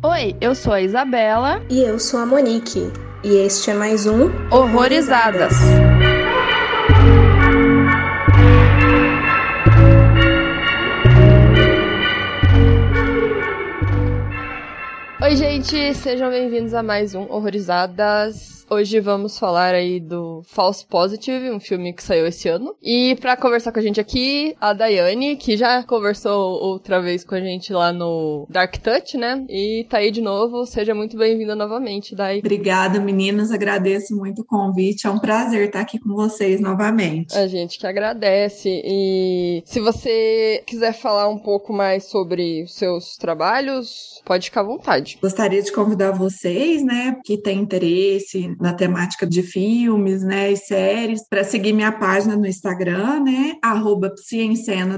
Oi, eu sou a Isabela. E eu sou a Monique. E este é mais um Horrorizadas. Oi, gente, sejam bem-vindos a mais um Horrorizadas. Hoje vamos falar aí do False Positive, um filme que saiu esse ano. E para conversar com a gente aqui, a Daiane, que já conversou outra vez com a gente lá no Dark Touch, né? E tá aí de novo. Seja muito bem-vinda novamente, Dai. Obrigada, meninas. Agradeço muito o convite. É um prazer estar aqui com vocês novamente. A gente que agradece. E se você quiser falar um pouco mais sobre seus trabalhos, pode ficar à vontade. Gostaria de convidar vocês, né, que têm interesse na temática de filmes, né, e séries, para seguir minha página no Instagram, né, arroba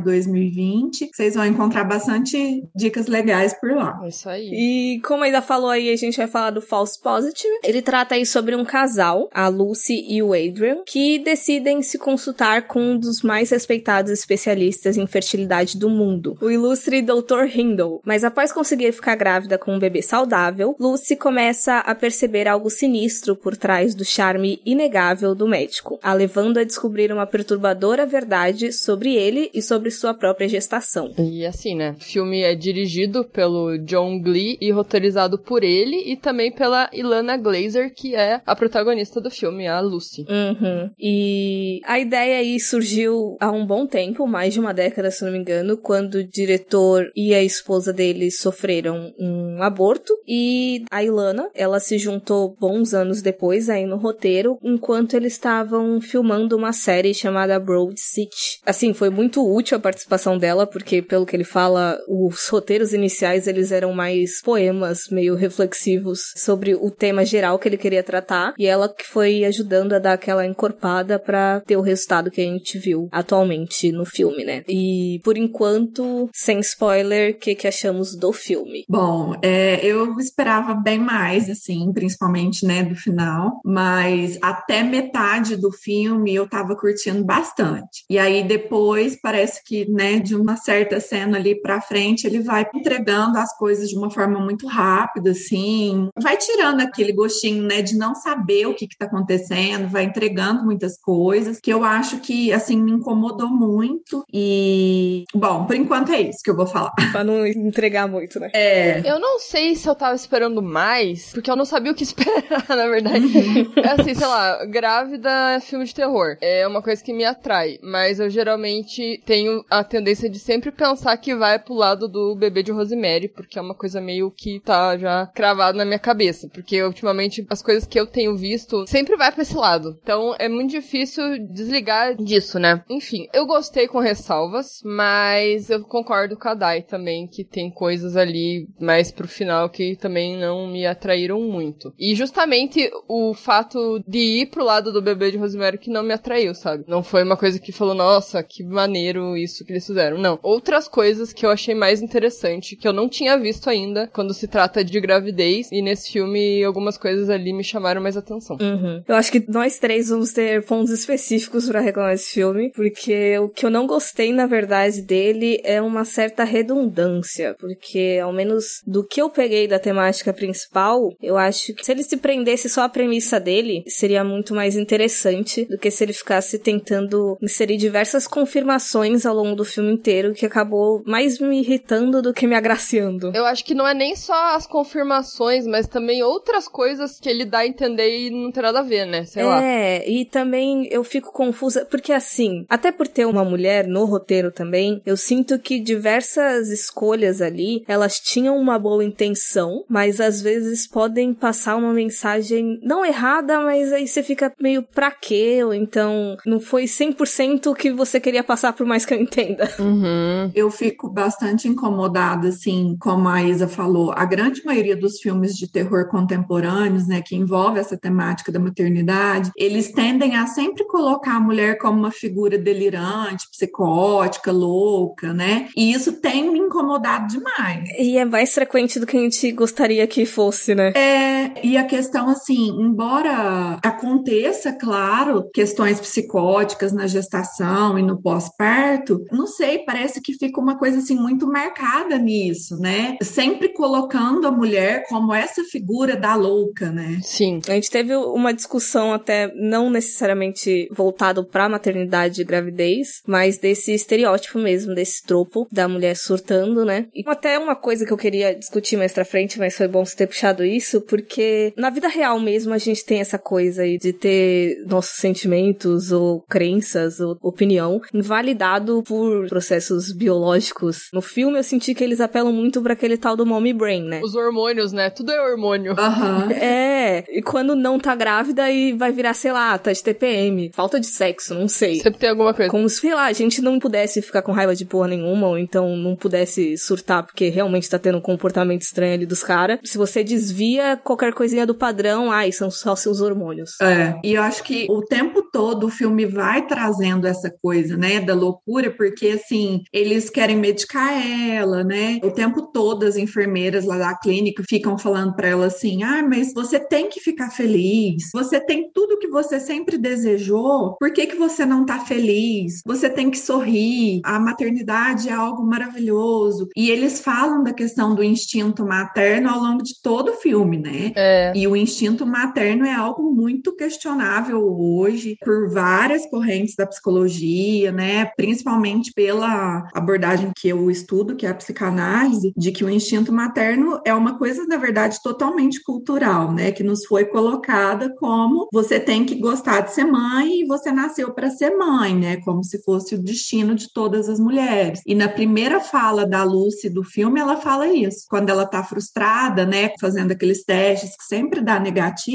2020 Vocês vão encontrar bastante dicas legais por lá. É isso aí. E como ainda falou aí, a gente vai falar do False Positive. Ele trata aí sobre um casal, a Lucy e o Adrian, que decidem se consultar com um dos mais respeitados especialistas em fertilidade do mundo, o ilustre Dr. Hindle. Mas após conseguir ficar grávida com um bebê saudável, Lucy começa a perceber algo sinistro por por trás do charme inegável do médico, a levando a descobrir uma perturbadora verdade sobre ele e sobre sua própria gestação. E assim, né? O filme é dirigido pelo John Glee e roteirizado por ele e também pela Ilana Glazer, que é a protagonista do filme, a Lucy. Uhum. E a ideia aí surgiu há um bom tempo, mais de uma década, se não me engano, quando o diretor e a esposa dele sofreram um aborto e a Ilana, ela se juntou bons anos depois depois aí no roteiro, enquanto eles estavam filmando uma série chamada Broad City. Assim, foi muito útil a participação dela, porque pelo que ele fala, os roteiros iniciais eles eram mais poemas meio reflexivos sobre o tema geral que ele queria tratar, e ela que foi ajudando a dar aquela encorpada para ter o resultado que a gente viu atualmente no filme, né? E por enquanto, sem spoiler, o que, que achamos do filme? Bom, é, eu esperava bem mais, assim, principalmente, né, do final final, mas até metade do filme eu tava curtindo bastante. E aí depois parece que, né, de uma certa cena ali para frente, ele vai entregando as coisas de uma forma muito rápida, assim, vai tirando aquele gostinho, né, de não saber o que que tá acontecendo, vai entregando muitas coisas, que eu acho que, assim, me incomodou muito. E, bom, por enquanto é isso que eu vou falar. Pra não entregar muito, né? É. Eu não sei se eu tava esperando mais, porque eu não sabia o que esperar, na verdade. Uhum. é assim, sei lá, grávida é filme de terror. É uma coisa que me atrai. Mas eu geralmente tenho a tendência de sempre pensar que vai pro lado do bebê de Rosemary, porque é uma coisa meio que tá já cravado na minha cabeça. Porque ultimamente as coisas que eu tenho visto sempre vai pra esse lado. Então é muito difícil desligar disso, né? Enfim, eu gostei com ressalvas, mas eu concordo com a Dai também, que tem coisas ali mais pro final que também não me atraíram muito. E justamente o fato de ir pro lado do bebê de Rosemary que não me atraiu, sabe? Não foi uma coisa que falou, nossa, que maneiro isso que eles fizeram. Não. Outras coisas que eu achei mais interessante, que eu não tinha visto ainda quando se trata de gravidez, e nesse filme algumas coisas ali me chamaram mais atenção. Uhum. Eu acho que nós três vamos ter pontos específicos para reclamar desse filme, porque o que eu não gostei, na verdade, dele é uma certa redundância, porque ao menos do que eu peguei da temática principal, eu acho que se ele se prendesse só a premissa dele seria muito mais interessante do que se ele ficasse tentando inserir diversas confirmações ao longo do filme inteiro, que acabou mais me irritando do que me agraciando. Eu acho que não é nem só as confirmações, mas também outras coisas que ele dá a entender e não tem nada a ver, né? Sei é, lá. É, e também eu fico confusa, porque assim, até por ter uma mulher no roteiro também, eu sinto que diversas escolhas ali, elas tinham uma boa intenção, mas às vezes podem passar uma mensagem não errada, mas aí você fica meio pra quê? Ou então não foi 100% o que você queria passar, por mais que eu entenda. Uhum. Eu fico bastante incomodada, assim, como a Isa falou, a grande maioria dos filmes de terror contemporâneos, né, que envolve essa temática da maternidade, eles tendem a sempre colocar a mulher como uma figura delirante, psicótica, louca, né? E isso tem me incomodado demais. E é mais frequente do que a gente gostaria que fosse, né? É, né? E a questão, assim, embora aconteça, claro, questões psicóticas na gestação e no pós-parto, não sei, parece que fica uma coisa, assim, muito marcada nisso, né? Sempre colocando a mulher como essa figura da louca, né? Sim. A gente teve uma discussão até não necessariamente voltado para maternidade e gravidez, mas desse estereótipo mesmo, desse tropo da mulher surtando, né? E até uma coisa que eu queria discutir mais pra frente, mas foi bom você ter puxado isso, porque na vida real mesmo a gente tem essa coisa aí de ter nossos sentimentos ou crenças ou opinião invalidado por processos biológicos. No filme eu senti que eles apelam muito para aquele tal do mommy brain, né? Os hormônios, né? Tudo é hormônio. Uhum. É, e quando não tá grávida e vai virar, sei lá, tá de TPM, falta de sexo, não sei. Sempre tem alguma coisa. Como se, sei lá, a gente não pudesse ficar com raiva de porra nenhuma, ou então não pudesse surtar porque realmente tá tendo um comportamento estranho ali dos caras. Se você desvia qualquer coisinha do padrão, ai, são só seus hormônios. É, e eu acho que o tempo todo o filme vai trazendo essa coisa, né, da loucura, porque assim, eles querem medicar ela, né? O tempo todo as enfermeiras lá da clínica ficam falando para ela assim: "Ah, mas você tem que ficar feliz. Você tem tudo que você sempre desejou. Por que que você não tá feliz? Você tem que sorrir. A maternidade é algo maravilhoso". E eles falam da questão do instinto materno ao longo de todo o filme, né? É. E o instinto materno é algo muito questionável hoje por várias correntes da psicologia, né? Principalmente pela abordagem que eu estudo, que é a psicanálise, de que o instinto materno é uma coisa, na verdade, totalmente cultural, né? Que nos foi colocada como você tem que gostar de ser mãe e você nasceu para ser mãe, né? Como se fosse o destino de todas as mulheres. E na primeira fala da Lucy do filme, ela fala isso. Quando ela tá frustrada, né, fazendo aqueles testes que sempre dá negativo,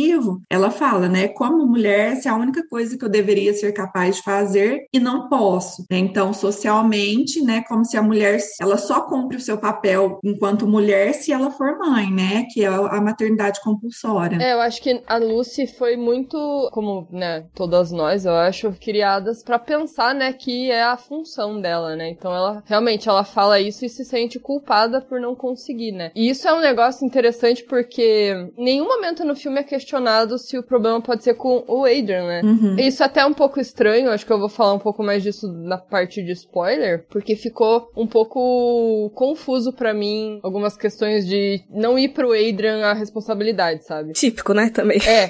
ela fala, né, como mulher, essa é a única coisa que eu deveria ser capaz de fazer e não posso. Né? Então, socialmente, né, como se a mulher, ela só cumpre o seu papel enquanto mulher se ela for mãe, né, que é a maternidade compulsória. É, eu acho que a Lucy foi muito, como, né, todas nós, eu acho, criadas para pensar, né, que é a função dela, né? Então ela realmente ela fala isso e se sente culpada por não conseguir, né? E isso é um negócio interessante porque em nenhum momento no filme é questionado se o problema pode ser com o Adrian, né? Uhum. Isso é até um pouco estranho, acho que eu vou falar um pouco mais disso na parte de spoiler, porque ficou um pouco confuso para mim algumas questões de não ir pro Adrian a responsabilidade, sabe? Típico, né, também. É.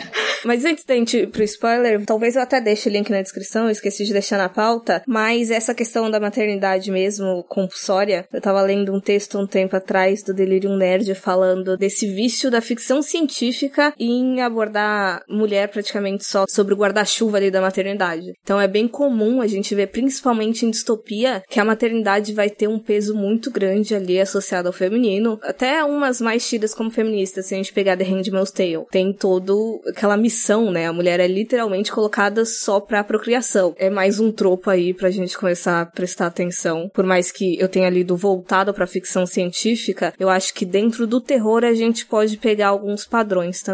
mas antes da gente ir pro spoiler, talvez eu até deixe o link na descrição, eu esqueci de deixar na pauta, mas essa questão da maternidade mesmo, compulsória, eu tava lendo um texto um tempo atrás do Delirium Nerd falando desse vício da ficção científica em abordar mulher praticamente só sobre o guarda-chuva ali da maternidade. Então é bem comum a gente ver, principalmente em distopia, que a maternidade vai ter um peso muito grande ali associado ao feminino. Até umas mais tidas como feministas, se a gente pegar The Handmaid's Tale. Tem todo aquela missão, né? A mulher é literalmente colocada só pra procriação. É mais um tropo aí pra gente começar a prestar atenção. Por mais que eu tenha lido voltado pra ficção científica, eu acho que dentro do terror a gente pode pegar alguns padrões também.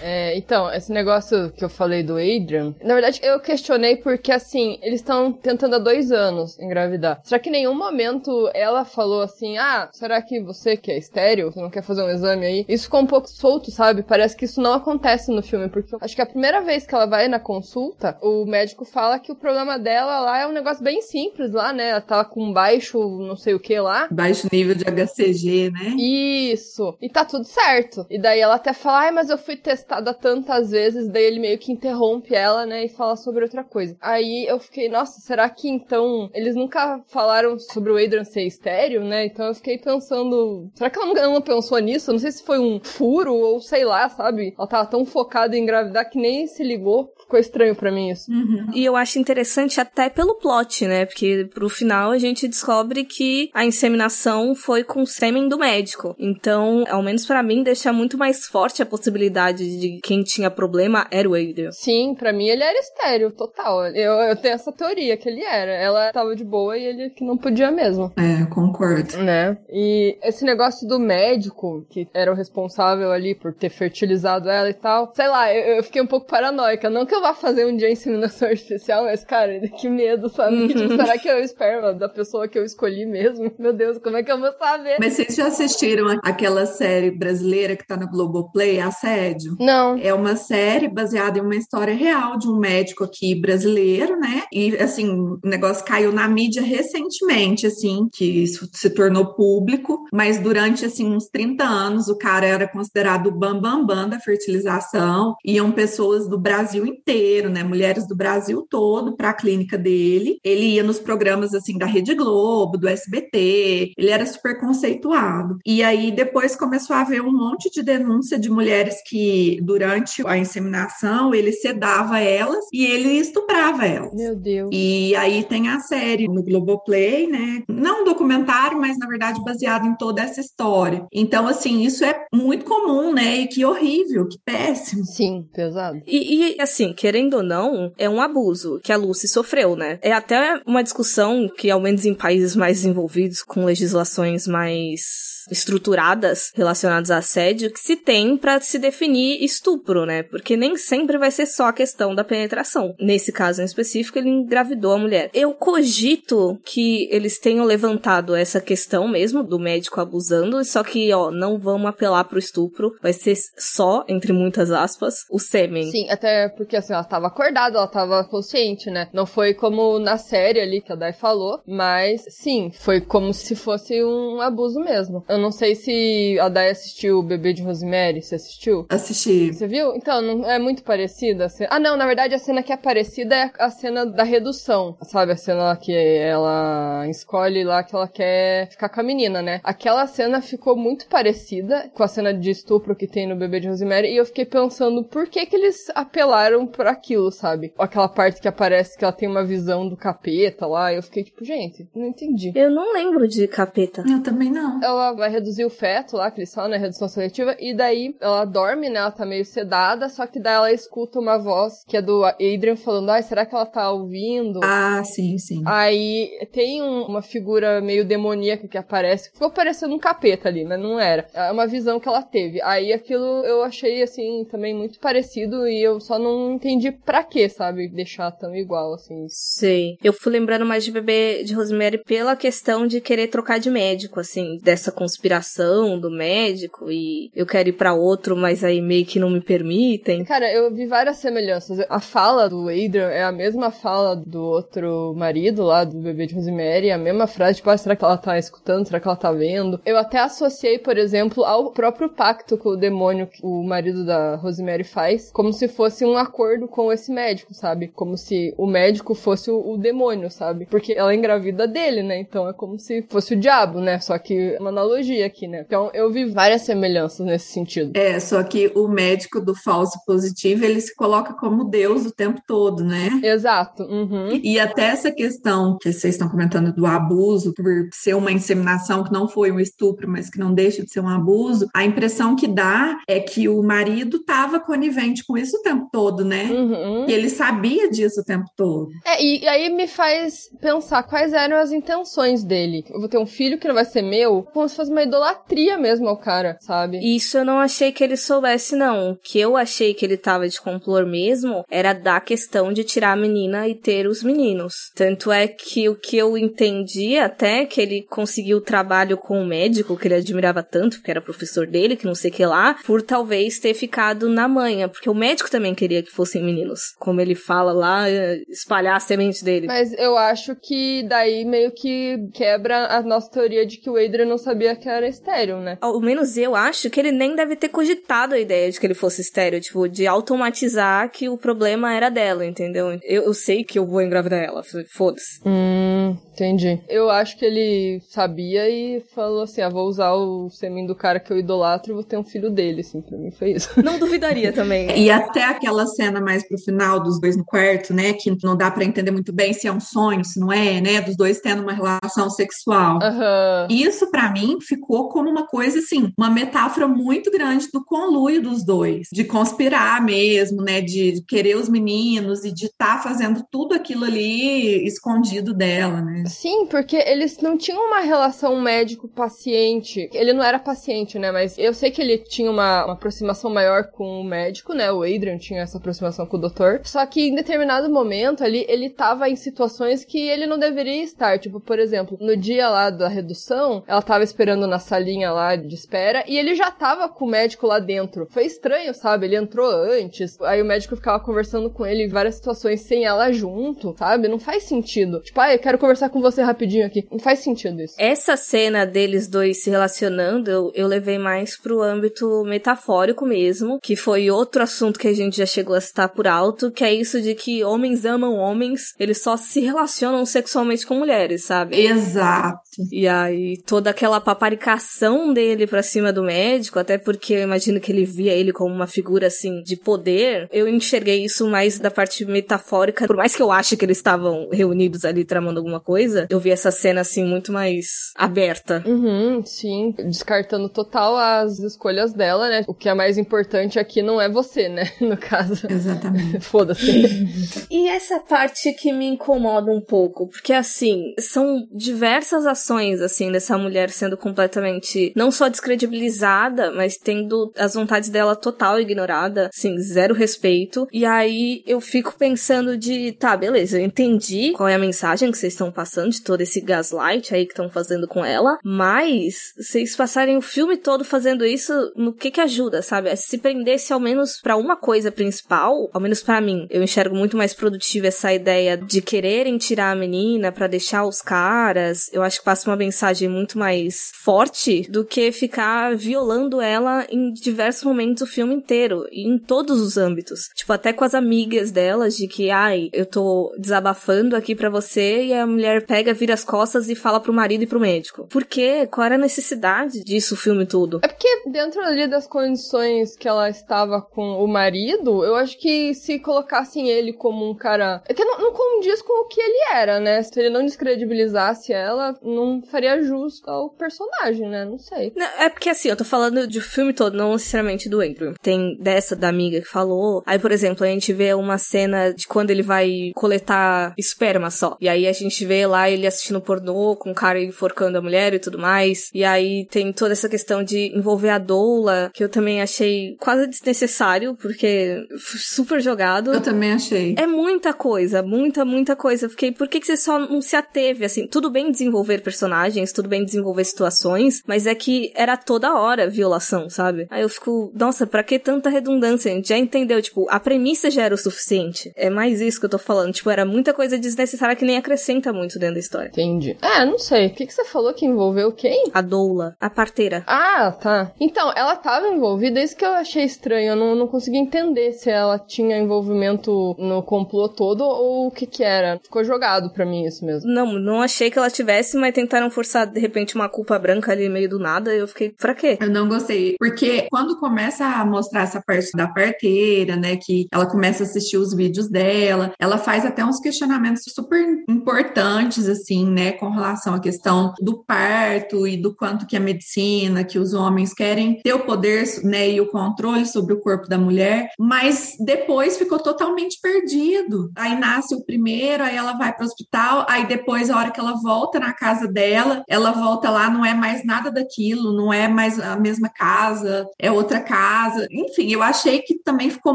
É, então, esse negócio que eu falei do Adrian, na verdade eu questionei porque, assim, eles estão tentando há dois anos engravidar. Será que em nenhum momento ela falou assim, ah, será que você que é estéreo, você não quer fazer um exame aí? Isso ficou um pouco solto, sabe? Parece que isso não acontece no filme, porque acho que a primeira vez que ela vai na consulta, o médico fala que o problema dela lá é um negócio bem simples lá, né? Ela tava com baixo não sei o que lá. Baixo nível de HCG, né? Isso. E tá tudo certo. E daí ela até fala, ai, mas eu fui testada tantas vezes, daí ele meio que interrompe ela, né, e fala sobre outra coisa. Aí eu fiquei, nossa, será que então eles nunca falaram sobre o Adrian ser estéreo, né? Então eu fiquei pensando, será que ela não, pensou nisso? Eu não sei se foi um furo ou sei lá, sabe? Ela tava tão focada em engravidar que nem se ligou. Ficou estranho para mim isso. Uhum. E eu acho interessante até pelo plot, né? Porque pro final a gente descobre que a inseminação foi com o sêmen do médico. Então, ao menos para mim, deixa muito mais forte a possibilidade de quem tinha problema era o Adrian. Sim, para mim ele era estéreo, total. Eu, eu tenho essa teoria que ele era. Ela tava de boa e ele que não podia mesmo. É, concordo. Né? E esse negócio do médico, que era o responsável ali por ter fertilizado ela e tal, sei lá, eu, eu fiquei um pouco paranoica. Não que eu vá fazer um dia inseminação artificial, mas, cara, que medo, sabe? Uhum. Tipo, será que é o esperma da pessoa que eu escolhi mesmo? Meu Deus, como é que eu vou saber? Mas vocês já assistiram aquela série brasileira que tá no Globoplay, Assédio? Não. É uma série baseada em uma história real de um médico aqui brasileiro, né? E assim, o negócio caiu na mídia recentemente, assim, que isso se tornou público, mas durante assim uns 30 anos o cara era considerado o bambambam bam, bam da fertilização. Iam pessoas do Brasil inteiro, né? Mulheres do Brasil todo para a clínica dele. Ele ia nos programas assim da Rede Globo, do SBT. Ele era super conceituado. E aí depois começou a haver um monte de denúncia de mulheres que durante a inseminação ele sedava elas e ele estuprava elas. Meu Deus. E aí tem a série no Globoplay, né? Não um documentário, mas na verdade baseado em toda essa história. Então, assim, isso é muito comum, né? E que horrível, que péssimo. Sim, pesado. E, e, assim, querendo ou não, é um abuso que a Lucy sofreu, né? É até uma discussão que, ao menos em países mais desenvolvidos, com legislações mais estruturadas relacionadas a assédio que se tem para se definir estupro, né? Porque nem sempre vai ser só a questão da penetração. Nesse caso em específico, ele engravidou a mulher. Eu cogito que eles tenham levantado essa questão mesmo do médico abusando, só que, ó, não vamos apelar pro estupro, vai ser só, entre muitas aspas, o sêmen. Sim, até porque assim, ela tava acordada, ela tava consciente, né? Não foi como na série ali que a Dai falou, mas sim, foi como se fosse um abuso mesmo. Eu não sei se a Dai assistiu o Bebê de Rosemary, você assistiu? Assisti. Você viu? Então, não é muito parecida a cena. Ah, não, na verdade a cena que é parecida é a cena da redução. Sabe, a cena lá que ela escolhe lá que ela quer ficar com a menina, né? Aquela cena ficou muito parecida com a cena de estupro que tem no Bebê de Rosemary e eu fiquei pensando por que que eles apelaram por aquilo, sabe? Aquela parte que aparece que ela tem uma visão do capeta lá, eu fiquei tipo, gente, não entendi. Eu não lembro de capeta. Eu também não. Ela vai reduzir o feto lá, que eles falam, né? Redução seletiva, e daí ela dorme, né? Ela tá meio sedada, só que daí ela escuta uma voz que é do Adrian falando, ai, será que ela tá ouvindo? Ah, sim, sim. Aí tem um- uma figura meio demoníaca que aparece. Ficou parecendo um capeta ali, mas não era. É uma visão que ela teve. Aí aquilo eu achei, assim, também muito parecido e eu só não entendi pra quê, sabe? Deixar tão igual, assim. Sei. Eu fui lembrando mais de bebê de Rosemary pela questão de querer trocar de médico, assim, dessa conspiração do médico e eu quero ir pra outro, mas aí meio que não me permitem. Cara, eu vi várias semelhanças. A fala do Adrian é a mesma fala do outro marido lá, do bebê de Rosemary, a mesma frase, tipo, ah, será que ela tá escutando? Será que ela tá vendo? Eu até associei, por exemplo, ao próprio pacto com o demônio que o marido da Rosemary faz, como se fosse um acordo com esse médico, sabe? Como se o médico fosse o, o demônio, sabe? Porque ela é engravida dele, né? Então é como se fosse o diabo, né? Só que é uma analogia aqui, né? Então eu vi várias semelhanças nesse sentido. É, só que o médico do falso positivo, ele se coloca como Deus o tempo todo, né? Exato. Uhum. E até essa questão que vocês estão comentando do abuso, por ser uma inseminação que não foi um estupro, mas que não deixa de ser um abuso, a impressão que dá é que o marido estava conivente com isso o tempo todo, né? Uhum. E ele sabia disso o tempo todo. É, e, e aí me faz pensar quais eram as intenções dele. Eu vou ter um filho que não vai ser meu, como se fosse uma idolatria mesmo ao cara, sabe? Isso eu não achei que ele soubesse, não. O que eu achei que ele tava de complor mesmo era da questão de tirar a menina e ter os meninos. Tanto é que o que eu entendi até que ele conseguiu trabalho com o médico, que ele admirava tanto, que era professor dele, que não sei o que lá, por talvez ter ficado na manha, porque o médico também queria que fossem meninos. Como ele fala lá, eh, espalhar a semente dele. Mas eu acho que daí meio que quebra a nossa teoria de que o Adrian não sabia que era estéreo, né? Ao menos eu acho que ele nem deve ter cogitado a ideia de que ele fosse estéreo, tipo, de automatizar que o problema era dela, entendeu? Eu, eu sei que eu vou engravidar ela, foda-se. Hum, entendi. Eu acho que ele sabia e falou assim: ah, vou usar o sêmen do cara que eu idolatro e vou ter um filho dele, assim, pra mim foi isso. Não duvidaria também. E até aquela cena mais pro final dos dois no quarto, né? Que não dá pra entender muito bem se é um sonho, se não é, né? Dos dois tendo uma relação sexual. Aham. Isso, pra mim, ficou como uma coisa assim, uma metáfora muito grande do conluio dos dois, de conspirar mesmo, né? De querer os meninos e de estar fazendo tudo aquilo ali escondido dela, né? Sim, porque eles não tinham uma relação médico-paciente. Ele não era paciente, né? Mas eu sei que ele tinha uma, uma aproximação maior com o médico, né? O Adrian tinha essa aproximação com o doutor. Só que em determinado momento ali, ele tava em situações que ele não deveria estar. Tipo, por exemplo, no dia lá da redução, ela tava esperando na salinha lá de espera e ele já tava com o médico lá dentro. Foi estranho, sabe? Ele entrou antes, aí o médico ficava conversando com ele em várias situações sem ela junto, sabe? Não faz sentido. Tipo, ah, eu quero conversar com você rapidinho aqui. Não faz sentido isso. Essa cena deles dois se relacionando, eu, eu levei mais pro âmbito metafórico mesmo, que foi outro assunto que a gente já chegou a citar por alto, que é isso de que homens amam homens, eles só se relacionam sexualmente com mulheres, sabe? Exato. E aí, toda aquela paparicação dele pra cima do médico, até porque eu imagino que ele via ele como uma figura, assim, de poder, eu enxerguei isso mais da parte metafórica. Por mais que eu ache que eles estavam reunidos ali tramando alguma coisa, eu vi essa cena, assim, muito mais aberta. Uhum, sim. Descartando total as escolhas dela, né? O que é mais importante aqui não é você, né? No caso. Exatamente. Foda-se. E essa parte que me incomoda um pouco, porque assim, são diversas ações, assim, dessa mulher sendo completamente não só descredibilizada, mas tendo as vontades dela total ignorada, assim, zero respeito. E aí eu fico pensando de, tá, beleza, eu entendi qual é a mensagem que vocês estão passando de todo esse gaslight aí que estão fazendo com ela, mas vocês passarem o filme todo fazendo isso, no que que ajuda, sabe? Se prendesse ao menos para uma coisa principal, ao menos para mim, eu enxergo muito mais produtiva essa ideia de quererem tirar a menina para deixar os caras. Eu acho que passa uma mensagem muito mais forte do que ficar violando ela em diversos momentos do filme inteiro, em todos os âmbitos. Tipo, até com as amigas delas de que, ai, eu tô desabafando aqui para você e a mulher pega, vira as costas e fala pro marido e pro médico. Por quê? Qual era a necessidade disso o filme todo? É porque dentro ali das condições que ela estava com o marido, eu acho que se colocassem ele como um cara. É que não, não condiz com o que ele era, né? Se ele não descredibilizasse ela, não faria justo ao personagem, né? Não sei. Não, é porque assim, eu tô falando de filme todo, não necessariamente do Andrew. Tem dessa da amiga que falou. Aí, por exemplo, a gente vê uma cena de quando ele vai coletar esperma só. E aí a gente vê lá ele assistindo pornô com o cara enforcando a mulher e tudo mais. E aí tem toda essa questão de envolver a doula, que eu também achei quase desnecessário, porque super jogado. Eu também achei. É muita coisa, muita, muita coisa. Eu fiquei, por que, que você só não se ateve, assim? Tudo bem desenvolver personagens, tudo bem desenvolver situações, mas é que era toda hora violação, sabe? Aí eu fico, nossa, pra que tanta redundância? A gente já entendeu, tipo, a premissa já era o suficiente. É mais isso que eu tô falando. Tipo, era muita coisa desnecessária que nem acrescenta muito dentro da história. Entendi. É, não sei. O que, que você falou que envolveu quem? A doula, a parteira. Ah, tá. Então, ela tava envolvida, isso que eu achei estranho. Eu não, não consegui entender se ela tinha envolvimento no complô todo ou o que que era. Ficou jogado pra mim isso mesmo. Não, não achei que ela tivesse, mas tentaram forçar de repente uma culpa branca ali no meio do nada. E eu fiquei, pra quê? Eu não gostei. Porque quando começa a mostrar essa parte da parteira, né, que ela começa a assistir os vídeos dela, ela faz até uns questionamentos super importantes, assim, né, com relação à questão do parto e do quanto que a medicina, que os homens querem ter o poder, né, e o controle sobre o corpo da mulher, mas depois ficou totalmente perdido. Aí nasce o primeiro, aí ela vai para o hospital, aí depois, a hora que ela volta na casa dela, ela volta lá, não é mais nada daquilo, não é mais a mesma casa, é outra casa. Enfim, eu achei que também ficou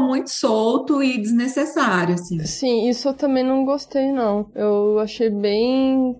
muito solto e desnecessário, assim. Sim, isso eu também não gostei, não. Eu achei bem.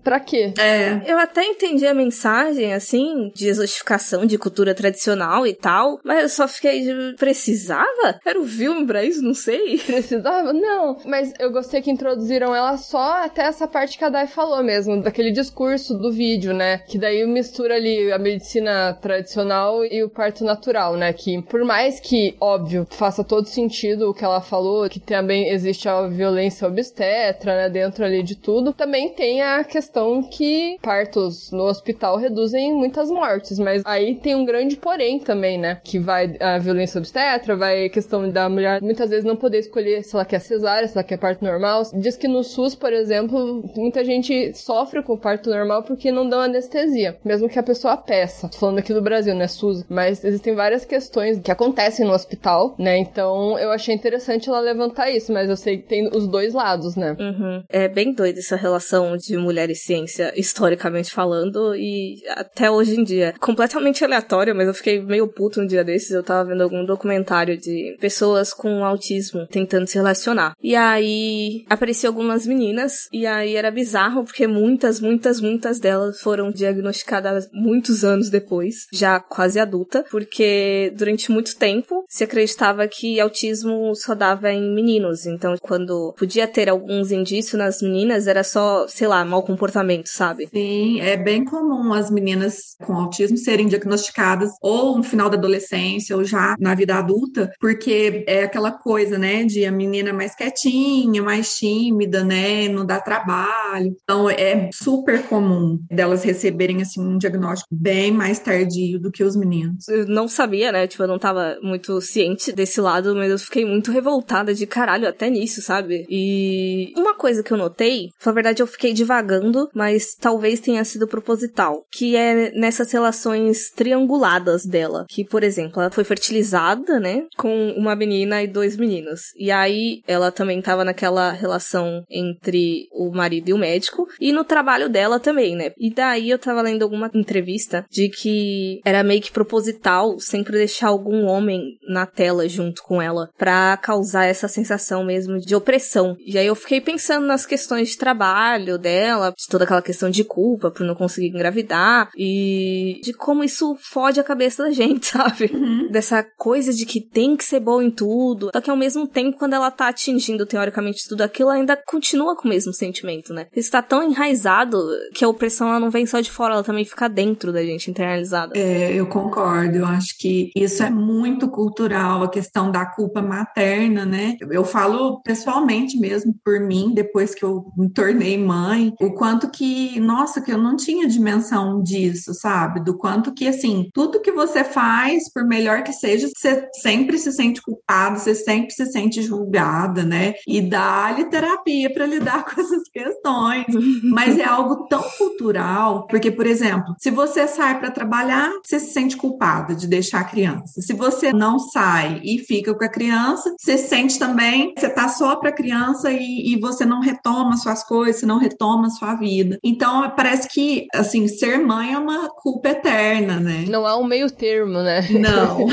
Pra quê? É. Eu até entendi a mensagem, assim, de exotificação de cultura tradicional e tal, mas eu só fiquei. de, Precisava? Era um filme pra isso? Não sei. Precisava? Não. Mas eu gostei que introduziram ela só até essa parte que a Dai falou mesmo, daquele discurso do vídeo, né? Que daí mistura ali a medicina tradicional e o parto natural, né? Que por mais que, óbvio, faça todo sentido o que ela falou, que também existe a violência obstetra, né? Dentro ali de tudo, também tem a questão que partos no hospital reduzem muitas mortes, mas aí tem um grande porém também, né? Que vai a violência obstetra, vai a questão da mulher muitas vezes não poder escolher se ela quer cesárea, se ela quer parto normal. Diz que no SUS, por exemplo, muita gente sofre com parto normal porque não dão anestesia, mesmo que a pessoa peça. Tô falando aqui do Brasil, né, SUS, mas existem várias questões que acontecem no hospital, né? Então eu achei interessante ela levantar isso, mas eu sei que tem os dois lados, né? Uhum. É bem doida essa relação de mulher e ciência, historicamente falando, e até hoje em dia. Completamente aleatório, mas eu fiquei meio puto um dia desses. Eu tava vendo algum documentário de pessoas com autismo, tentando se relacionar. E aí apareciam algumas meninas, e aí era bizarro, porque muitas, muitas, muitas delas foram diagnosticadas muitos anos depois, já quase adulta, porque durante muito tempo se acreditava que autismo só dava em meninos. Então, quando podia ter alguns indícios nas meninas, era só, sei lá, mau comportamento, sabe? Sim, é bem comum as meninas com autismo serem diagnosticadas ou no final da adolescência ou já na vida adulta, porque é aquela coisa, né, de a menina mais quietinha, mais tímida, né, não dá trabalho. Então é super comum delas receberem assim um diagnóstico bem mais tardio do que os meninos. Eu não sabia, né, tipo, eu não tava muito ciente desse lado, mas eu fiquei muito revoltada de caralho até nisso, sabe? E uma coisa que eu notei, na verdade eu fiquei divagando, mas talvez tenha sido proposital, que é nessas relações trianguladas dela, que por exemplo, ela foi fertilizada, né, com uma menina e dois meninos. E aí ela também tava naquela relação entre o marido e o médico e no trabalho dela também, né? E daí eu tava lendo alguma entrevista de que era meio que proposital sempre deixar algum homem na tela junto com ela para causar essa sensação mesmo de opressão. E aí eu fiquei pensando nas questões de trabalho dela, de toda aquela questão de culpa por não conseguir engravidar e de como isso fode a cabeça da gente, sabe? Uhum. Dessa coisa de que tem que ser bom em tudo. Só que ao mesmo tempo, quando ela tá atingindo teoricamente tudo aquilo, ainda continua com o mesmo sentimento, né? Isso tá tão enraizado que a opressão ela não vem só de fora, ela também fica dentro da gente, internalizada. É, eu concordo. Eu acho que isso é muito cultural, a questão da culpa materna, né? Eu falo pessoalmente mesmo por mim, depois que eu me tornei mãe, o quanto que, nossa, que eu não tinha dimensão disso, sabe? Do quanto que, assim, tudo que você faz, por melhor que seja, você sempre se sente culpado, você sempre se sente julgada, né? E dá-lhe terapia para lidar com essas questões. Mas é algo tão cultural, porque, por exemplo, se você sai para trabalhar, você se sente culpada de deixar a criança. Se você não sai e fica com a criança, você sente também, você tá só para a criança e, e você não retoma suas coisas, você não retoma sua vida. Então, parece que, assim, ser mãe é uma culpa eterna, né? Não há um meio termo, né? Não.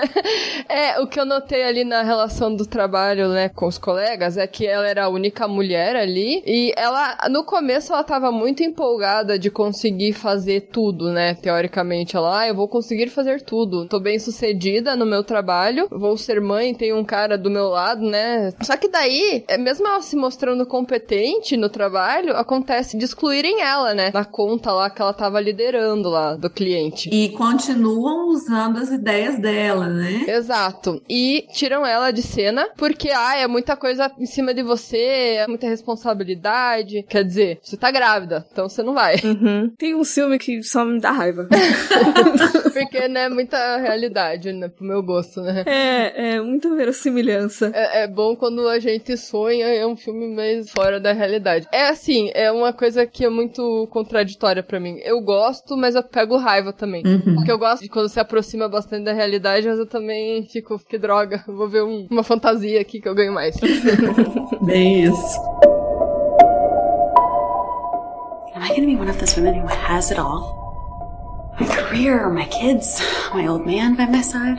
é, o que eu notei ali na relação do trabalho, né, com os colegas, é que ela era a única mulher ali e ela, no começo, ela tava muito empolgada de conseguir fazer tudo, né? Teoricamente, ela, ah, eu vou conseguir fazer tudo. Tô bem sucedida no meu trabalho, vou ser mãe, tem um cara do meu lado, né? Só que daí, é, mesmo ela se mostrando competente no trabalho, acontece de excluírem ela, né? Na conta lá que ela tava liderando lá do cliente. E continuam usando as ideias dela, né? Exato. E tiram ela de cena porque, ah, é muita coisa em cima de você, é muita responsabilidade. Quer dizer, você tá grávida, então você não vai. Uhum. Tem um filme que só me dá raiva. porque, né, muita realidade, né, pro meu gosto, né? É, é muita verossimilhança. É, é bom quando a gente sonha, é um filme mais fora da realidade. É assim, é uma coisa que é muito contraditória para mim. Eu gosto, mas eu pego raiva também. Uhum. Porque eu gosto de quando se aproxima bastante da realidade, mas eu também fico, que droga, vou ver um, uma fantasia aqui que eu ganho mais. Bem isso. Am I gonna be one of those women who has it all? My career, my kids, my old man by my side?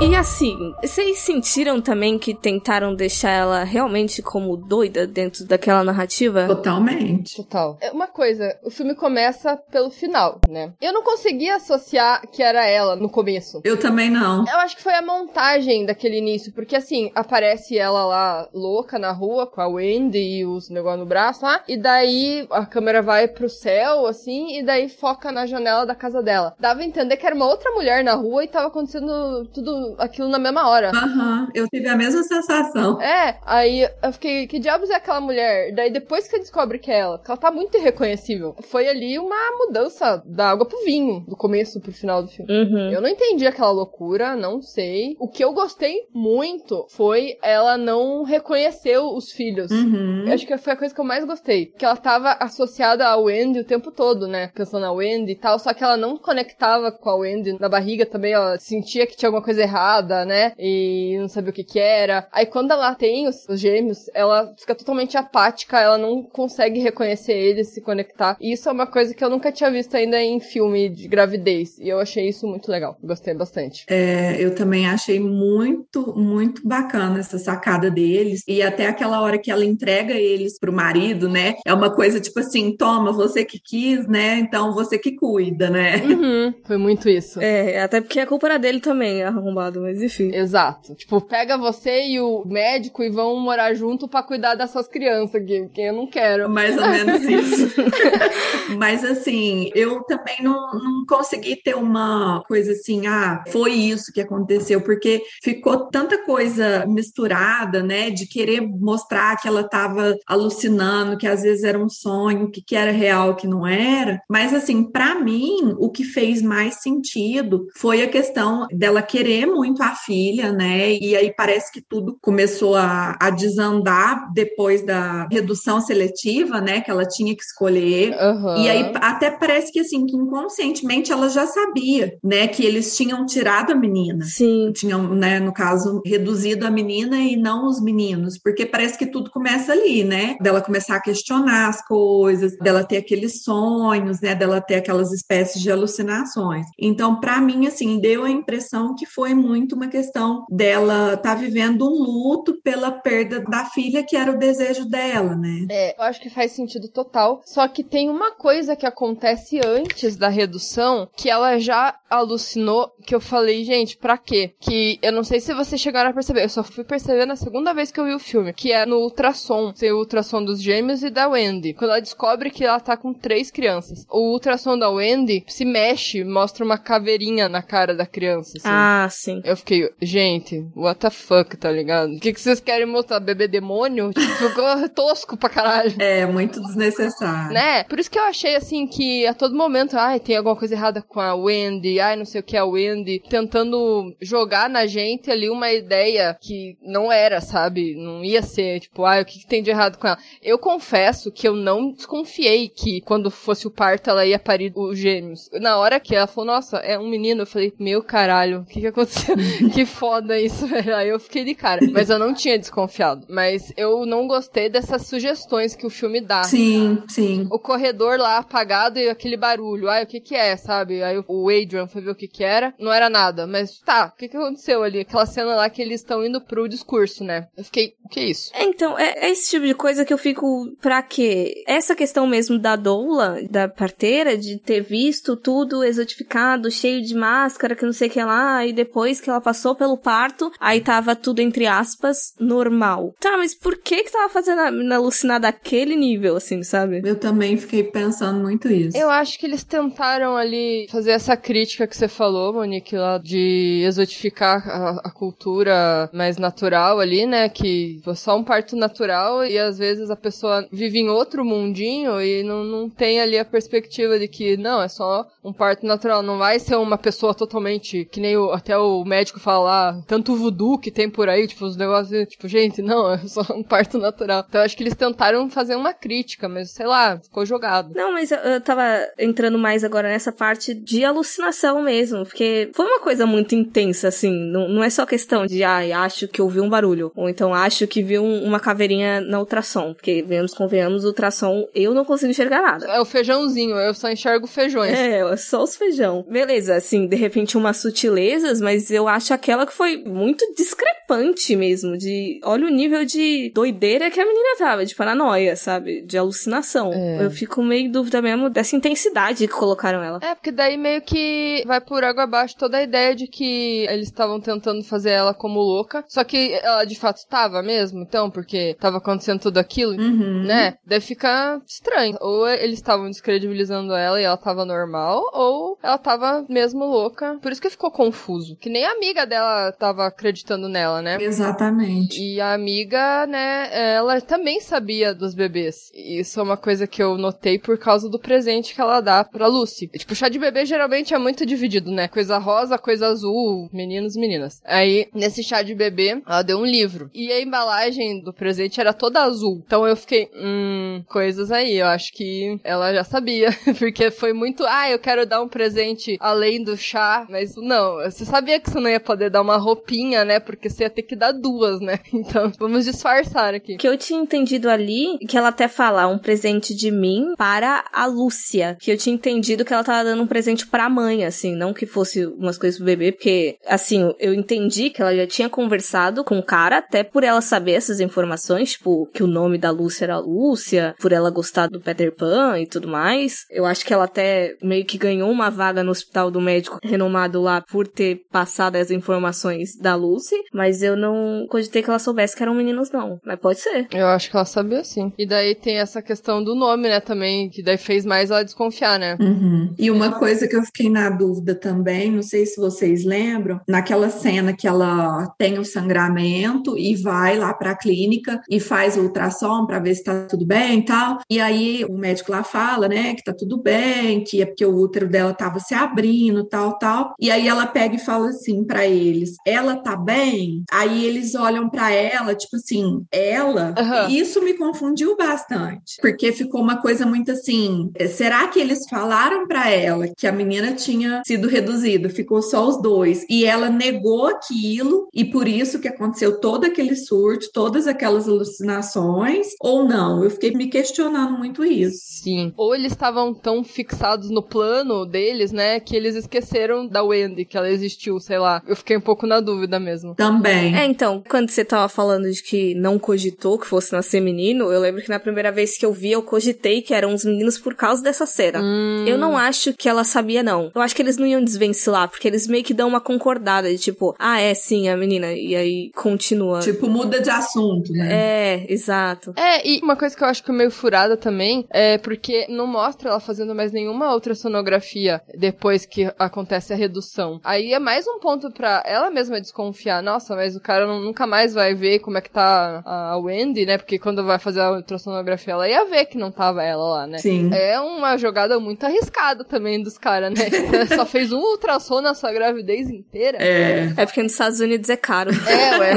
E assim, vocês sentiram também que tentaram deixar ela realmente como doida dentro daquela narrativa? Totalmente. Total. É uma coisa, o filme começa pelo final, né? Eu não conseguia associar que era ela no começo. Eu também não. Eu acho que foi a montagem daquele início, porque assim, aparece ela lá louca na rua com a Wendy e os negócios no braço lá, e daí a câmera vai pro céu, assim, e daí foca na janela da casa dela. Dava a entender que era uma outra mulher na rua e tava acontecendo tudo aquilo na mesma hora. Aham, uhum, eu tive a mesma sensação. É, aí eu fiquei, que diabos é aquela mulher? Daí depois que descobre que é ela, que ela tá muito irreconhecível. Foi ali uma mudança da água pro vinho, do começo pro final do filme. Uhum. Eu não entendi aquela loucura, não sei. O que eu gostei muito foi ela não reconhecer os filhos. Uhum. Eu acho que foi a coisa que eu mais gostei. Que ela tava associada a Wendy o tempo todo, né? Pensando na Wendy e tal, só que ela não conectava com a Wendy na barriga também, ela sentia que tinha alguma coisa errada errada, né? E não sabia o que que era. Aí quando ela tem os, os gêmeos, ela fica totalmente apática, ela não consegue reconhecer eles, se conectar. E isso é uma coisa que eu nunca tinha visto ainda em filme de gravidez. E eu achei isso muito legal. Gostei bastante. É, eu também achei muito, muito bacana essa sacada deles. E até aquela hora que ela entrega eles pro marido, né? É uma coisa tipo assim: toma, você que quis, né? Então você que cuida, né? Uhum, foi muito isso. É, até porque a culpa era dele também, arrombado, mas enfim. Exato. Tipo, pega você e o médico e vão morar junto para cuidar das suas crianças aqui, porque eu não quero. Mais ou menos isso. mas assim, eu também não, não consegui ter uma coisa assim, ah, foi isso que aconteceu, porque ficou tanta coisa misturada, né, de querer mostrar que ela estava alucinando, que às vezes era um sonho, que, que era real, que não era. Mas assim, para mim, o que fez mais sentido foi a questão dela querer muito a filha, né? E aí parece que tudo começou a, a desandar depois da redução seletiva, né? Que ela tinha que escolher. Uhum. E aí até parece que assim, que inconscientemente ela já sabia, né? Que eles tinham tirado a menina. Sim. Tinham, né, no caso, reduzido a menina e não os meninos, porque parece que tudo começa ali, né? Dela começar a questionar as coisas, dela ter aqueles sonhos, né? Dela ter aquelas espécies de alucinações. Então, para mim, assim, deu a impressão que foi muito uma questão dela estar tá vivendo um luto pela perda da filha, que era o desejo dela, né? É, eu acho que faz sentido total. Só que tem uma coisa que acontece antes da redução que ela já alucinou, que eu falei, gente, pra quê? Que eu não sei se vocês chegaram a perceber, eu só fui perceber na segunda vez que eu vi o filme, que é no ultrassom, tem o ultrassom dos gêmeos e da Wendy. Quando ela descobre que ela tá com três crianças. O ultrassom da Wendy se mexe, mostra uma caveirinha na cara da criança. Assim. Ah, sim. Eu fiquei, gente, what the fuck, tá ligado? O que, que vocês querem mostrar? Bebê demônio? Tipo, ficou tosco pra caralho. É, muito desnecessário. Né? Por isso que eu achei assim que a todo momento, ai, tem alguma coisa errada com a Wendy, ai, não sei o que a Wendy, tentando jogar na gente ali uma ideia que não era, sabe? Não ia ser, tipo, ai, o que, que tem de errado com ela? Eu confesso que eu não desconfiei que quando fosse o parto ela ia parir os gêmeos. Na hora que ela falou, nossa, é um menino, eu falei, meu caralho, o que que aconteceu? que foda isso, velho. Aí eu fiquei de cara. Mas eu não tinha desconfiado. Mas eu não gostei dessas sugestões que o filme dá. Sim, sim. O corredor lá apagado e aquele barulho. Ai, o que que é, sabe? Aí o Adrian foi ver o que que era. Não era nada. Mas tá, o que que aconteceu ali? Aquela cena lá que eles estão indo pro discurso, né? Eu fiquei, o que é isso? É, então, é, é esse tipo de coisa que eu fico, pra quê? Essa questão mesmo da doula, da parteira, de ter visto tudo exotificado, cheio de máscara, que não sei o que lá, e depois que ela passou pelo parto, aí tava tudo, entre aspas, normal. Tá, mas por que que tava fazendo a menina alucinar daquele nível, assim, sabe? Eu também fiquei pensando muito isso. Eu acho que eles tentaram ali fazer essa crítica que você falou, Monique, lá de exotificar a, a cultura mais natural ali, né? Que foi só um parto natural e às vezes a pessoa vive em outro mundinho e não, não tem ali a perspectiva de que, não, é só um parto natural, não vai ser uma pessoa totalmente, que nem o, até o médico fala lá, tanto voodoo que tem por aí, tipo, os negócios, tipo, gente, não, é só um parto natural. Então acho que eles tentaram fazer uma crítica, mas sei lá, ficou jogado. Não, mas eu, eu tava entrando mais agora nessa parte de alucinação mesmo, porque foi uma coisa muito intensa, assim, não, não é só questão de, ai, acho que ouvi um barulho, ou então acho que vi um, uma caveirinha na ultrassom, porque, venhamos, convenhamos, o ultrassom, eu não consigo enxergar nada. É o feijãozinho, eu só enxergo feijões. É, só os feijão. Beleza, assim, de repente umas sutilezas, mas eu acho aquela que foi muito discrepante mesmo, de, olha o nível de doideira que a menina tava, de paranoia, sabe? De alucinação. É. Eu fico meio em dúvida mesmo dessa intensidade que colocaram ela. É, porque daí meio que vai por água abaixo toda a ideia de que eles estavam tentando fazer ela como louca. Só que ela de fato estava mesmo, então, porque tava acontecendo tudo aquilo, Uhum. né? Daí fica estranho. Ou eles estavam descredibilizando ela e ela tava normal, ou ela tava mesmo louca. Por isso que ficou confuso. Que nem a amiga dela tava acreditando nela, né? Exatamente. E a amiga, né, ela também sabia dos bebês. Isso é uma coisa que eu notei por causa do presente que ela dá pra Lucy. E, tipo, chá de bebê geralmente é muito dividido, né? Coisa rosa, coisa azul, meninos e meninas. Aí, nesse chá de bebê, ela deu um livro. E a embalagem do presente era toda azul. Então eu fiquei, hum, coisas aí. Eu acho que ela já sabia. Porque foi muito, ah, eu quero dar um presente além do chá. Mas não, você sabia que você não ia poder dar uma roupinha, né? Porque você ia ter que dar duas, né? Então, vamos disfarçar aqui. O que eu tinha entendido ali, que ela até fala um presente de mim para a Lúcia. Que eu tinha entendido que ela tava dando um presente pra mãe, assim, não que fosse umas coisas pro bebê, porque, assim, eu entendi que ela já tinha conversado com o cara, até por ela saber essas informações, tipo, que o nome da Lúcia era Lúcia, por ela gostar do Peter Pan e tudo mais. Eu acho que ela até meio que ganhou uma vaga no hospital do médico renomado lá por ter passado as informações da Lucy, mas eu não cogitei que ela soubesse que eram meninos, não. Mas pode ser. Eu acho que ela sabia sim. E daí tem essa questão do nome, né, também, que daí fez mais ela desconfiar, né? Uhum. E uma coisa que eu fiquei na dúvida também, não sei se vocês lembram, naquela cena que ela tem o sangramento e vai lá para a clínica e faz o ultrassom para ver se tá tudo bem e tal. E aí o médico lá fala, né, que tá tudo bem, que é porque o útero dela tava se abrindo, tal, tal. E aí ela pega e fala assim para eles: "Ela tá bem?" Aí eles olham para ela, tipo assim, ela. Uhum. Isso me confundiu bastante, porque ficou uma coisa muito assim, será que eles falaram para ela que a menina tinha sido reduzida, ficou só os dois e ela negou aquilo e por isso que aconteceu todo aquele surto, todas aquelas alucinações ou não? Eu fiquei me questionando muito isso. Sim. Ou eles estavam tão fixados no plano deles, né, que eles esqueceram da Wendy, que ela existiu, sei lá. Eu fiquei um pouco na dúvida mesmo. Também. É, então, quando você tava falando de que não cogitou que fosse nascer menino, eu lembro que na primeira vez que eu vi, eu cogitei que eram os meninos por causa dessa cena. Hum. Eu não acho que ela sabia, não. Eu acho que eles não iam desvencilhar, porque eles meio que dão uma concordada de tipo, ah, é sim, a menina. E aí continua. Tipo, muda de assunto, né? É, exato. É, e uma coisa que eu acho que é meio furada também é porque não mostra ela fazendo mais nenhuma outra sonografia depois que acontece a redução. Aí é mais um ponto pra ela mesma desconfiar. Nossa, mas o cara não- nunca mais vai ver como é que tá a Wendy, né? Porque quando vai fazer a ultrassonografia, ela ia ver que não tava ela lá, né? Sim. É uma jogada muito arriscada também dos caras, né? Só fez um ultrassom na sua gravidez inteira. É. É porque nos Estados Unidos é caro. É, ué.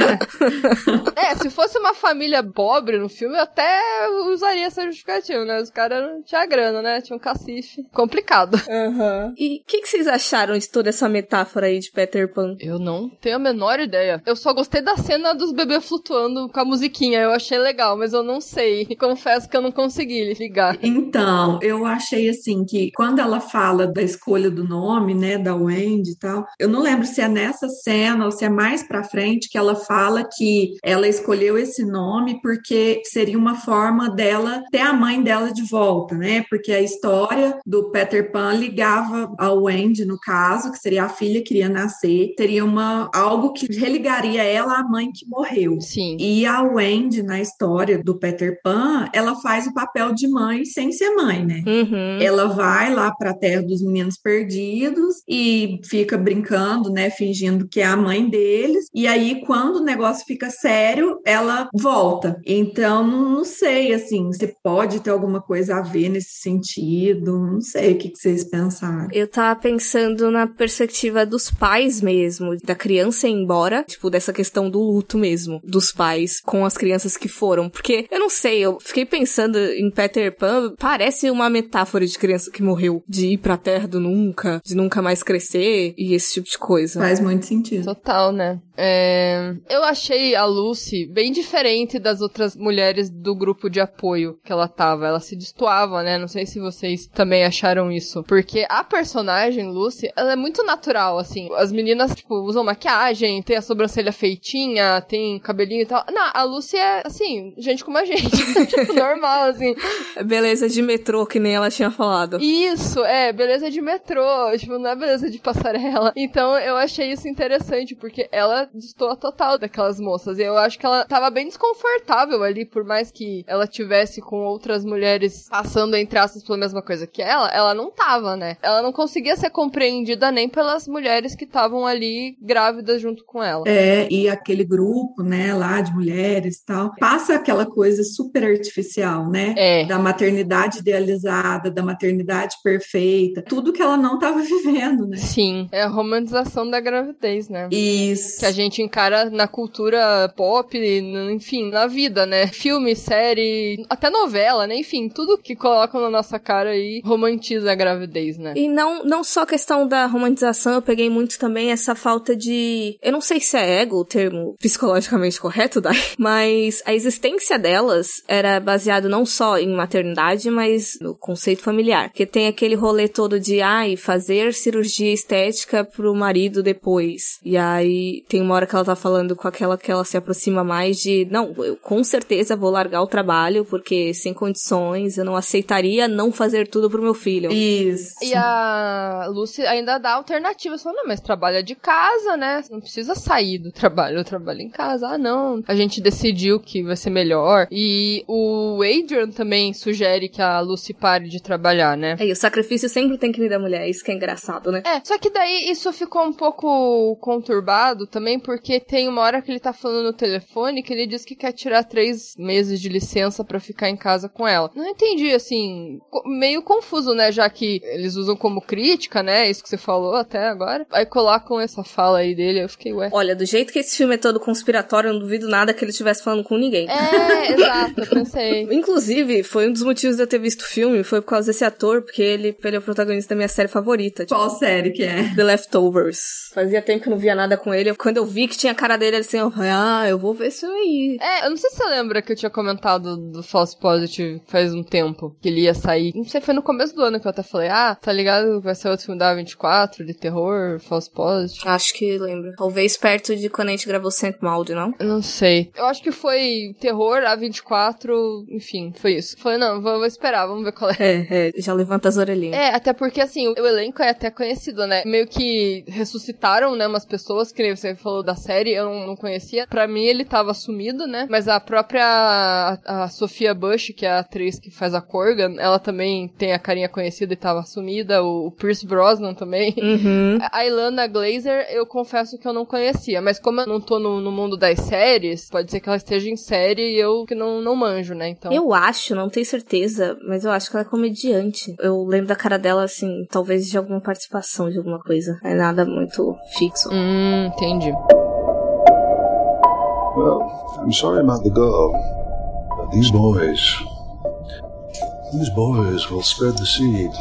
é, se fosse uma família pobre no filme, eu até usaria essa justificativa, né? Os caras não tinham grana, né? Tinham cacife. Complicado. E o que, que vocês acharam de toda essa metáfora aí de Peter Pan? Eu não tenho a menor ideia. Eu só gostei da cena dos bebês flutuando com a musiquinha. Eu achei legal, mas eu não sei. E confesso que eu não consegui ligar. Então, eu achei assim que quando ela fala da escolha do nome, né, da Wendy e tal, eu não lembro se é nessa cena ou se é mais pra frente que ela fala que ela escolheu esse nome porque seria uma forma dela ter a mãe dela de volta, né? Porque a história do Peter Pan ligava a Wendy, no caso, que seria a filha que iria nascer, teria uma algo que religaria ela à mãe que morreu. Sim. E a Wendy, na história do Peter Pan, ela faz o papel de mãe sem ser mãe, né? Uhum. Ela vai lá para a terra dos meninos perdidos e fica brincando, né, fingindo que é a mãe deles. E aí quando o negócio fica sério, ela volta. Então, não, sei assim, você pode ter alguma coisa a ver nesse sentido, não sei o que, que vocês pensaram. Eu tava pensando na perspectiva dos pais mesmo, da criança ir embora, tipo, dessa questão do luto mesmo, dos pais com as crianças que foram. Porque, eu não sei, eu fiquei pensando em Peter Pan, parece uma metáfora de criança que morreu, de ir pra terra do nunca, de nunca mais crescer e esse tipo de coisa. Faz muito sentido. Total, né? É, Eu achei a Lucy bem diferente das outras mulheres do grupo de apoio que ela tava. Ela se destoava, né? Não sei se vocês também acharam isso. Porque a personagem, Lucy, ela é muito natural, assim. As meninas, tipo, usam maquiagem, tem a sobrancelha feitinha, tem cabelinho e tal. Não, a Lucy é, assim, gente como a gente. tipo, normal, assim. Beleza de metrô, que nem ela tinha falado. Isso, é, beleza de metrô, tipo, não é beleza de passarela. Então eu achei isso interessante, porque ela destoa total daquelas moças. E eu acho que ela tava bem desconfortável ali, por mais que ela tivesse com outras mulheres passando, entre aspas, pela mesma coisa que ela, ela não tava, né? Ela não conseguia ser compreendida nem pelas mulheres que estavam ali grávidas junto com ela. É, e aquele grupo, né, lá de mulheres e tal, passa aquela coisa super artificial, né? É. Da maternidade idealizada, da maternidade perfeita, tudo que ela não estava vivendo, né? Sim, é a romantização da gravidez, né? Isso. Que a gente encara na cultura pop, enfim, na vida, né? Filme, série, até novela, né? Enfim, tudo que colocam na nossa cara aí romantiza a gravidez, né? E não, não só a questão da romantização, eu peguei muito também essa falta de. Eu não sei se é ego o termo psicologicamente correto, Dai, mas a existência delas era baseado não só em maternidade, mas no conceito familiar. Que tem aquele rolê todo de, ai, fazer cirurgia estética pro marido depois. E aí tem uma hora que ela tá falando com aquela que ela se aproxima mais de, não, eu com certeza vou largar o trabalho, porque sem condições eu não aceitaria não fazer tudo pro meu filho. Isso. E a Lucy ainda dá alternativas, falando, não, mas trabalha de casa, né? Não precisa sair do trabalho, eu trabalho em casa. Ah, não. A gente decidiu que vai ser melhor. E o Adrian também sugere que a Lucy pare de trabalhar, né? É, e o sacrifício sempre tem que vir da mulher, isso que é engraçado, né? É, só que daí isso ficou um pouco conturbado também, porque tem uma hora que ele tá falando no telefone que ele diz que quer tirar três meses de licença para ficar em casa com ela. Não entendi, assim, meio confuso, né? Já que eles usam como crítica, né? Isso que você falou até agora. Aí colocam essa fala aí dele, eu fiquei, ué. Olha, do jeito que esse filme é todo conspiratório, eu não duvido nada que ele estivesse falando com ninguém. É, exato, eu pensei. Inclusive, foi um dos motivos de eu ter visto o filme, foi por causa desse ator, porque ele, ele é o protagonista da minha série favorita. Tipo, Qual série que é? The Leftovers. Fazia tempo que eu não via nada com ele. Quando eu vi que tinha a cara dele assim, eu falei, ah, eu vou ver isso aí. É, eu não sei se você lembra que eu tinha comentado do False Positive faz um tempo, que ele ia sair. Não sei, foi no começo do ano que eu até falei, ah, tá ligado? Vai ser outro filme da 24, de terror, False Positive. Acho que lembro. Talvez perto de quando a gente gravou Saint Maud, não? Eu não sei. Eu acho que foi terror, A24, enfim, foi isso. Falei, não, vou, vou esperar, vamos ver qual é. É, é, já levanta as orelhinhas. É, até porque, assim, o, o elenco é até conhecido, né? Meio que ressuscitaram, né, umas pessoas, que nem você falou da série, eu não, não conhecia. Pra mim, ele tava sumido, né? Mas a própria a, a Sofia Bush, que é a atriz que faz a Corgan, ela também tem a carinha conhecida e tava sumida. O, o Pierce Brosnan também. Uhum. A Ilana Glazer, eu confesso que eu não conhecia, mas como eu não tô no, no, mundo das séries, pode ser que ela esteja em série e eu que não, não manjo, né? Então. Eu acho, não tenho certeza, mas eu acho que ela é comediante. Eu lembro da cara dela, assim, talvez de alguma participação de alguma coisa. É nada muito fixo. Hum, entendi. Well, I'm sorry about the girl, but these boys. These boys will spread the seed.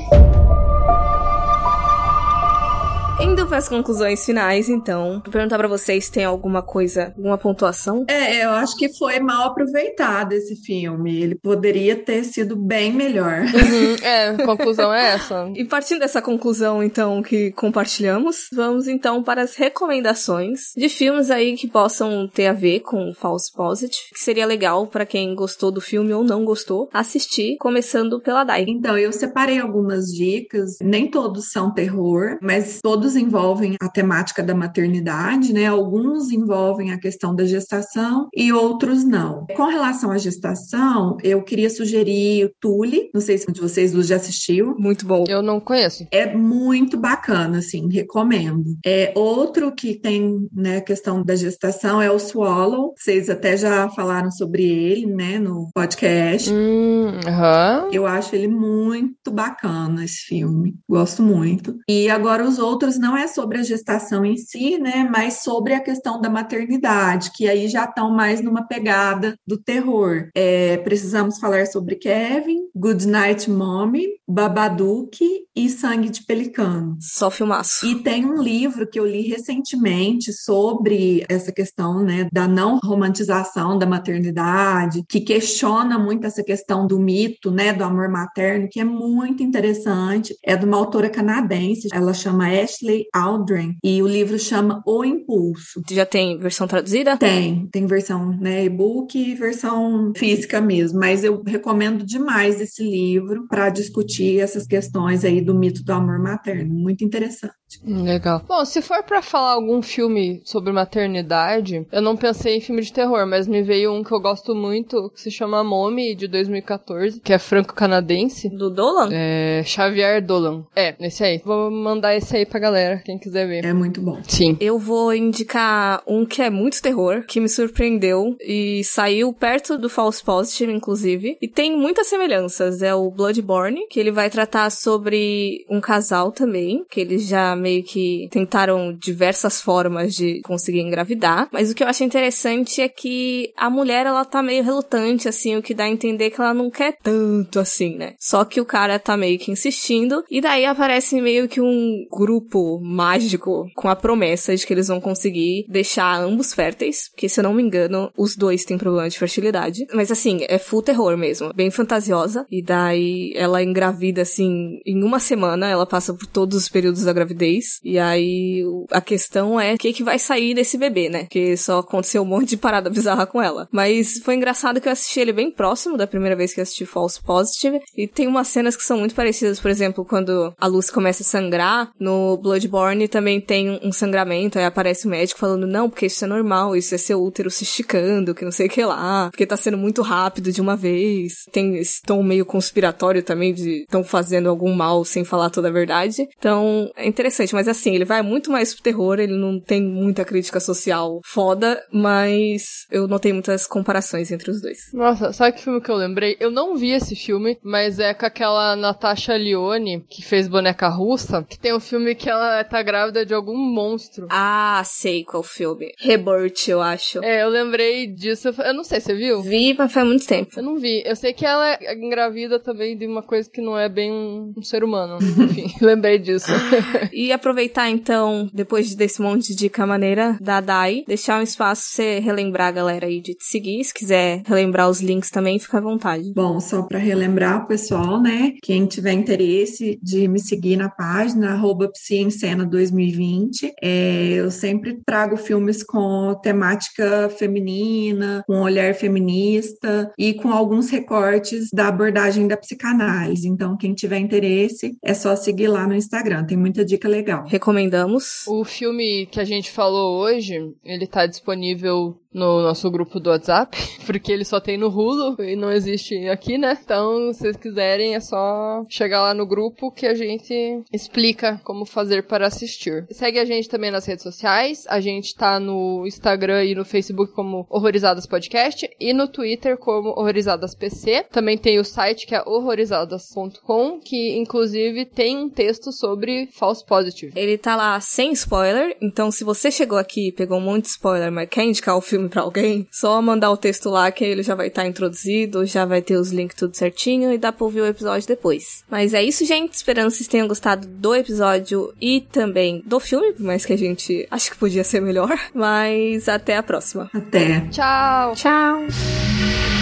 Indo para as conclusões finais, então, vou perguntar para vocês se tem alguma coisa, alguma pontuação. É, eu acho que foi mal aproveitado esse filme. Ele poderia ter sido bem melhor. Uhum, é, a conclusão é essa. E partindo dessa conclusão, então, que compartilhamos, vamos então para as recomendações de filmes aí que possam ter a ver com False Positive, que seria legal para quem gostou do filme ou não gostou assistir, começando pela Dai. Então, eu separei algumas dicas, nem todos são terror, mas todos envolvem a temática da maternidade, né? Alguns envolvem a questão da gestação e outros não. Com relação à gestação, eu queria sugerir o Tule, não sei se um de vocês já assistiu. Muito bom. Eu não conheço. É muito bacana, assim, recomendo. É outro que tem, né, a questão da gestação é o Swallow. Vocês até já falaram sobre ele, né, no podcast. Hum, uhum. Eu acho ele muito bacana esse filme. Gosto muito. E agora os outros não é sobre a gestação em si, né, mas sobre a questão da maternidade, que aí já estão mais numa pegada do terror. É, precisamos falar sobre Kevin, Good Night Mommy, Babadook e Sangue de Pelicano. Só filmaço. E tem um livro que eu li recentemente sobre essa questão, né, da não romantização da maternidade, que questiona muito essa questão do mito, né, do amor materno, que é muito interessante. É de uma autora canadense, ela chama Ashley Aldrin, e o livro chama O Impulso. Já tem versão traduzida? Tem, tem versão, né, e-book e versão física mesmo, mas eu recomendo demais esse livro para discutir essas questões aí do mito do amor materno, muito interessante. Legal. Bom, se for para falar algum filme sobre maternidade, eu não pensei em filme de terror, mas me veio um que eu gosto muito, que se chama Mommy, de 2014, que é franco-canadense. Do Dolan? É, Xavier Dolan. É, esse aí. Vou mandar esse aí pra galera galera, quem quiser ver. É muito bom. Sim. Eu vou indicar um que é muito terror, que me surpreendeu e saiu perto do False Positive, inclusive. E tem muitas semelhanças. É o Bloodborne, que ele vai tratar sobre um casal também, que eles já meio que tentaram diversas formas de conseguir engravidar. Mas o que eu acho interessante é que a mulher, ela tá meio relutante, assim, o que dá a entender que ela não quer tanto assim, né? Só que o cara tá meio que insistindo. E daí aparece meio que um grupo mágico com a promessa de que eles vão conseguir deixar ambos férteis. Porque, se eu não me engano, os dois têm problema de fertilidade. Mas assim, é full terror mesmo. Bem fantasiosa. E daí ela engravida, assim, em uma semana. Ela passa por todos os períodos da gravidez. E aí a questão é o que, que vai sair desse bebê, né? Porque só aconteceu um monte de parada bizarra com ela. Mas foi engraçado que eu assisti ele bem próximo da primeira vez que eu assisti False Positive. E tem umas cenas que são muito parecidas, por exemplo, quando a Lucy começa a sangrar, no Bloodborne também tem um sangramento, aí aparece o médico falando, não, porque isso é normal, isso é seu útero se esticando, que não sei o que lá, porque tá sendo muito rápido de uma vez. Tem esse tom meio conspiratório também de estão fazendo algum mal sem falar toda a verdade. Então, é interessante, mas assim, ele vai muito mais pro terror, ele não tem muita crítica social foda, mas eu notei muitas comparações entre os dois. Nossa, sabe que filme que eu lembrei? Eu não vi esse filme, mas é com aquela Natasha Lyonne, que fez Boneca Russa, que tem um filme que ela tá grávida de algum monstro. Ah, sei qual filme. Rebirth, eu acho. É, eu lembrei disso. Eu não sei, você viu? Vi, mas faz muito tempo. Eu não vi. Eu sei que ela é engravida também de uma coisa que não é bem um, um ser humano. Enfim, lembrei disso. e aproveitar então, depois desse monte de dica maneira da Dai, deixar um espaço pra você relembrar a galera aí de te seguir. Se quiser relembrar os links também, fica à vontade. Bom, só para relembrar o pessoal, né? Quem tiver interesse de me seguir na página, arroba Cena 2020. É, eu sempre trago filmes com temática feminina, com olhar feminista e com alguns recortes da abordagem da psicanálise. Então, quem tiver interesse, é só seguir lá no Instagram. Tem muita dica legal. Recomendamos. O filme que a gente falou hoje, ele tá disponível no nosso grupo do WhatsApp, porque ele só tem no Hulu e não existe aqui, né? Então, se vocês quiserem, é só chegar lá no grupo que a gente explica como fazer para assistir. Segue a gente também nas redes sociais. A gente tá no Instagram e no Facebook como Horrorizadas Podcast e no Twitter como Horrorizadas PC. Também tem o site que é horrorizadas.com, que inclusive tem um texto sobre false positive. Ele tá lá sem spoiler, então se você chegou aqui e pegou de spoiler, mas quer indicar o filme para alguém, só mandar o texto lá que ele já vai estar tá introduzido, já vai ter os links tudo certinho e dá pra ouvir o episódio depois. Mas é isso, gente. Esperando que vocês tenham gostado do episódio e também do filme, mais que a gente acho que podia ser melhor. Mas até a próxima. Até. Tchau. Tchau.